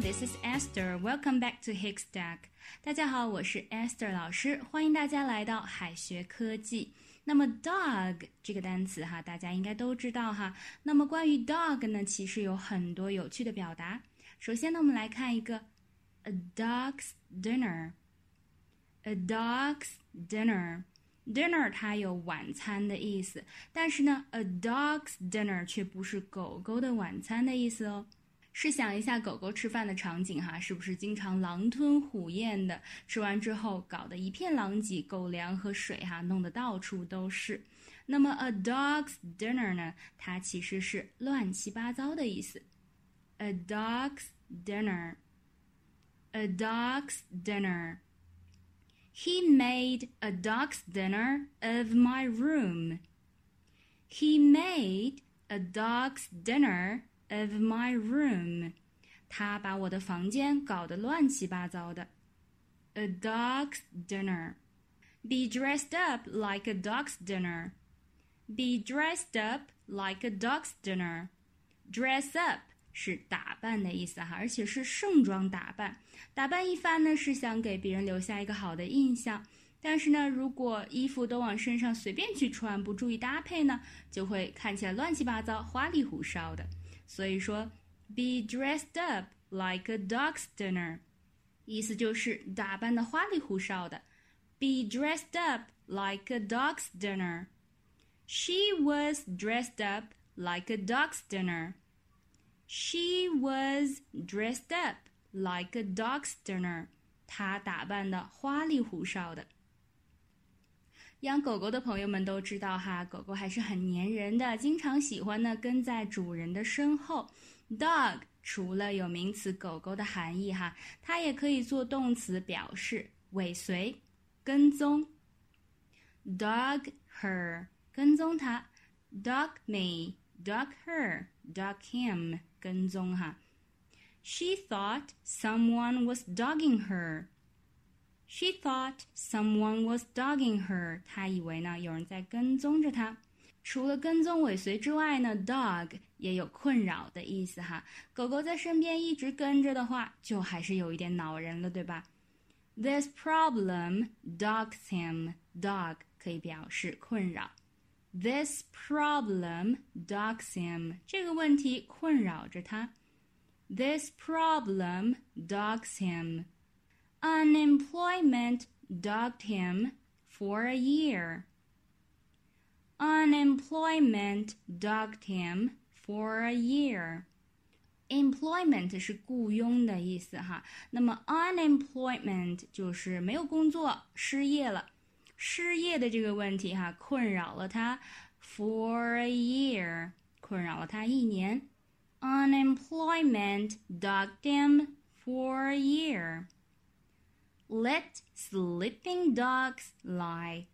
this is Esther. Welcome back to Hickstack. 大家好，我是 Esther 老师，欢迎大家来到海学科技。那么 dog 这个单词哈，大家应该都知道哈。那么关于 dog 呢，其实有很多有趣的表达。首先呢，我们来看一个 a dog's dinner。a dog's dinner。dinner 它有晚餐的意思，但是呢，a dog's dinner 却不是狗狗的晚餐的意思哦。试想一下狗狗吃饭的场景哈，是不是经常狼吞虎咽的？吃完之后搞得一片狼藉，狗粮和水哈弄得到处都是。那么 a dog's dinner 呢？它其实是乱七八糟的意思。a dog's dinner，a dog's dinner。He made a dog's dinner of my room. He made a dog's dinner of my room，他把我的房间搞得乱七八糟的。A dog's dinner. Be dressed up like a dog's dinner. Be dressed up like a dog's dinner. Dress up 是打扮的意思哈，而且是盛装打扮。打扮一番呢，是想给别人留下一个好的印象。但是呢，如果衣服都往身上随便去穿，不注意搭配呢，就会看起来乱七八糟、花里胡哨的。所以说，be dressed up like a dog's dinner，意思就是打扮的花里胡哨的。Be dressed up like a dog's dinner. She was dressed up like a dog's dinner. She was dressed up like a dog's dinner. 她打扮的花里胡哨的。 养狗狗的朋友们都知道哈，狗狗还是很粘人的，经常喜欢呢跟在主人的身后。Dog 除了有名词狗狗的含义哈，它也可以做动词表示尾随、跟踪。Dog her 跟踪它，Dog me，Dog her，Dog him 跟踪哈。She thought someone was dogging her. She thought someone was dogging her. 她以为呢有人在跟踪着她。除了跟踪尾随之外呢，dog 也有困扰的意思哈。狗狗在身边一直跟着的话，就还是有一点恼人了，对吧？This problem dogs him. Dog 可以表示困扰。This problem dogs him. 这个问题困扰着他。This problem dogs him. Unemployment dogged him for a year. Unemployment dogged him for a year. Employment 是雇佣的意思哈，那么 unemployment 就是没有工作，失业了。失业的这个问题哈，困扰了他 for a year，困扰了他一年。Unemployment dogged him for a year. Let sleeping dogs lie.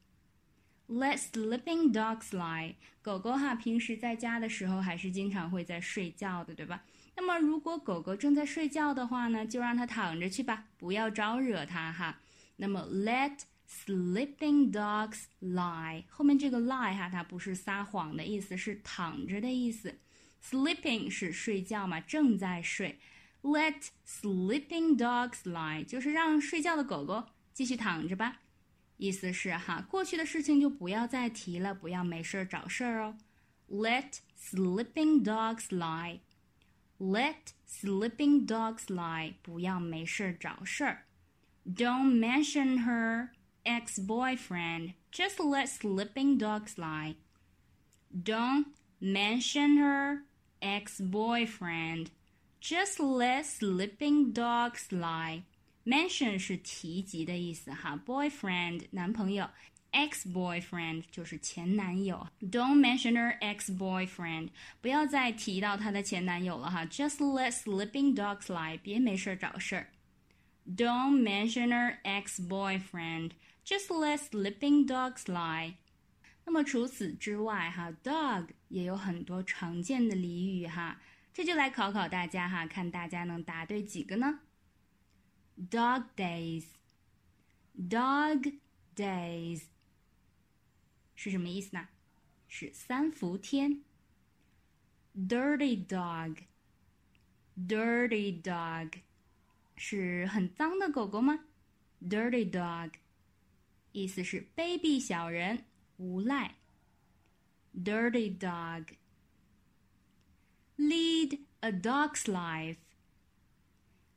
Let sleeping dogs lie. 狗狗哈，平时在家的时候还是经常会在睡觉的，对吧？那么如果狗狗正在睡觉的话呢，就让它躺着去吧，不要招惹它哈。那么 let sleeping dogs lie 后面这个 lie 哈，它不是撒谎的意思，是躺着的意思。Sleeping 是睡觉嘛，正在睡。Let sleeping dogs lie，就是让睡觉的狗狗继续躺着吧。意思是哈，过去的事情就不要再提了，不要没事儿找事儿哦。Let sleeping dogs lie。Let sleeping dogs lie，不要没事儿找事儿。Don't mention her ex-boyfriend. Just let sleeping dogs lie. Don't mention her ex-boyfriend. Just let sleeping dogs lie. Mention 是提及的意思哈，boyfriend 男朋友，ex-boyfriend 就是前男友。Don't mention her ex-boyfriend，不要再提到她的前男友了哈。Just let sleeping dogs lie，别没事找事儿。Don't mention her ex-boyfriend. Just let sleeping dogs lie. 那么除此之外哈，dog 也有很多常见的俚语哈。 这就来考考大家哈，看大家能答对几个呢？Dog days，dog days 是什么意思呢？是三伏天。Dirty dog，dirty dog 是很脏的狗狗吗？Dirty dog，意思是卑鄙小人、无赖。Dirty dog。Lead a dog's life.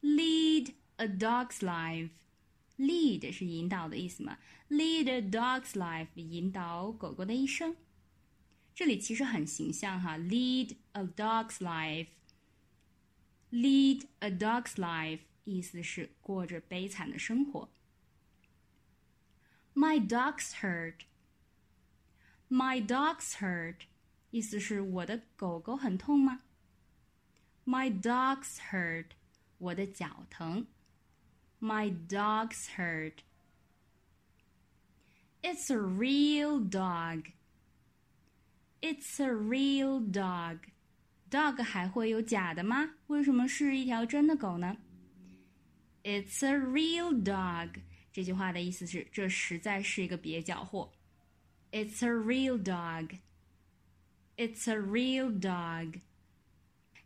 Lead a dog's life. Lead 是引导的意思嘛？Lead a dog's life，引导狗狗的一生。这里其实很形象哈，Lead a dog's life。Lead a dog's life，意思是过着悲惨的生活。My dog's hurt. My dog's hurt，意思是我的狗狗很痛吗 ？My dog's hurt，我的脚疼。My dog's hurt. It's a real dog. It's a real dog. Dog 还会有假的吗？为什么是一条真的狗呢？It's a real dog. 这句话的意思是，这实在是一个蹩脚货。It's a real dog. It's a real dog.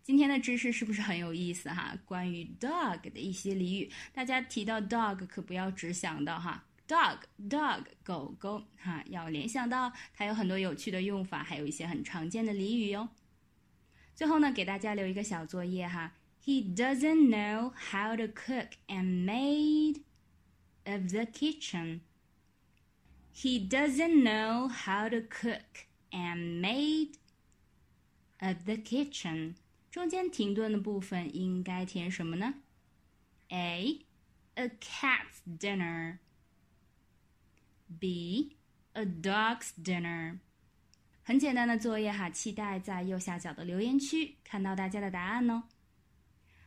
今天的知识是不是很有意思哈？关于 dog 的一些俚语，大家提到 dog 可不要只想到哈 dog dog 狗狗哈，要联想到它有很多有趣的用法，还有一些很常见的俚语哟。最后呢，给大家留一个小作业哈。He doesn't know how to cook and made of the kitchen. He doesn't know how to cook and made of the kitchen. 中间停顿的部分应该填什么呢？A. A cat's dinner. B. A dog's dinner. 很简单的作业哈，期待在右下角的留言区看到大家的答案哦。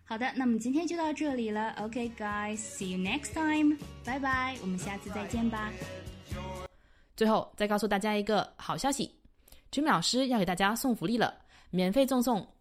好的，那么今天就到这里了。OK, guys, see you next time. 拜拜，我们下次再见吧。最后再告诉大家一个好消息，Jimmy 老师要给大家送福利了。免费赠送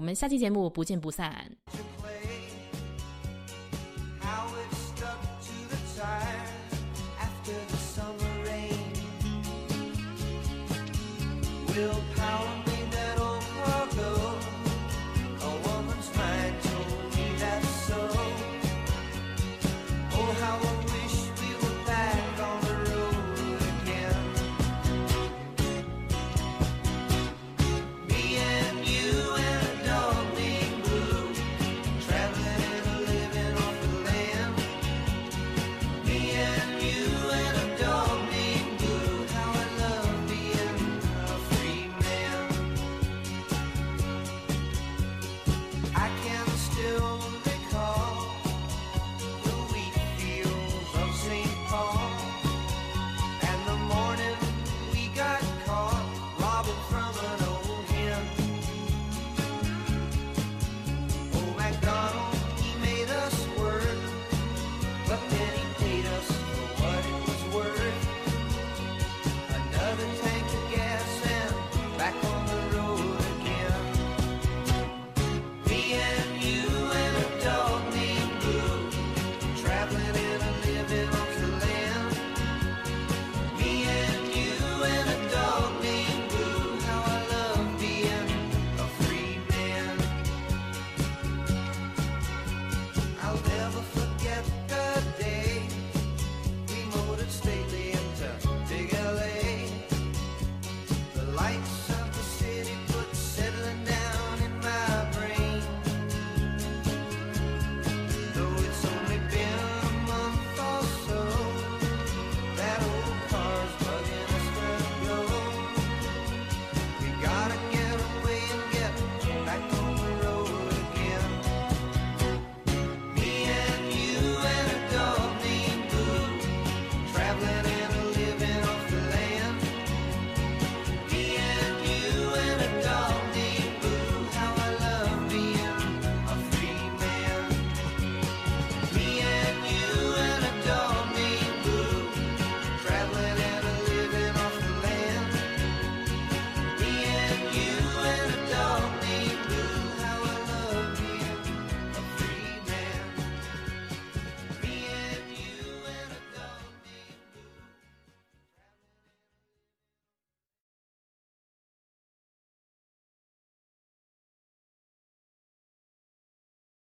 我们下期节目不见不散。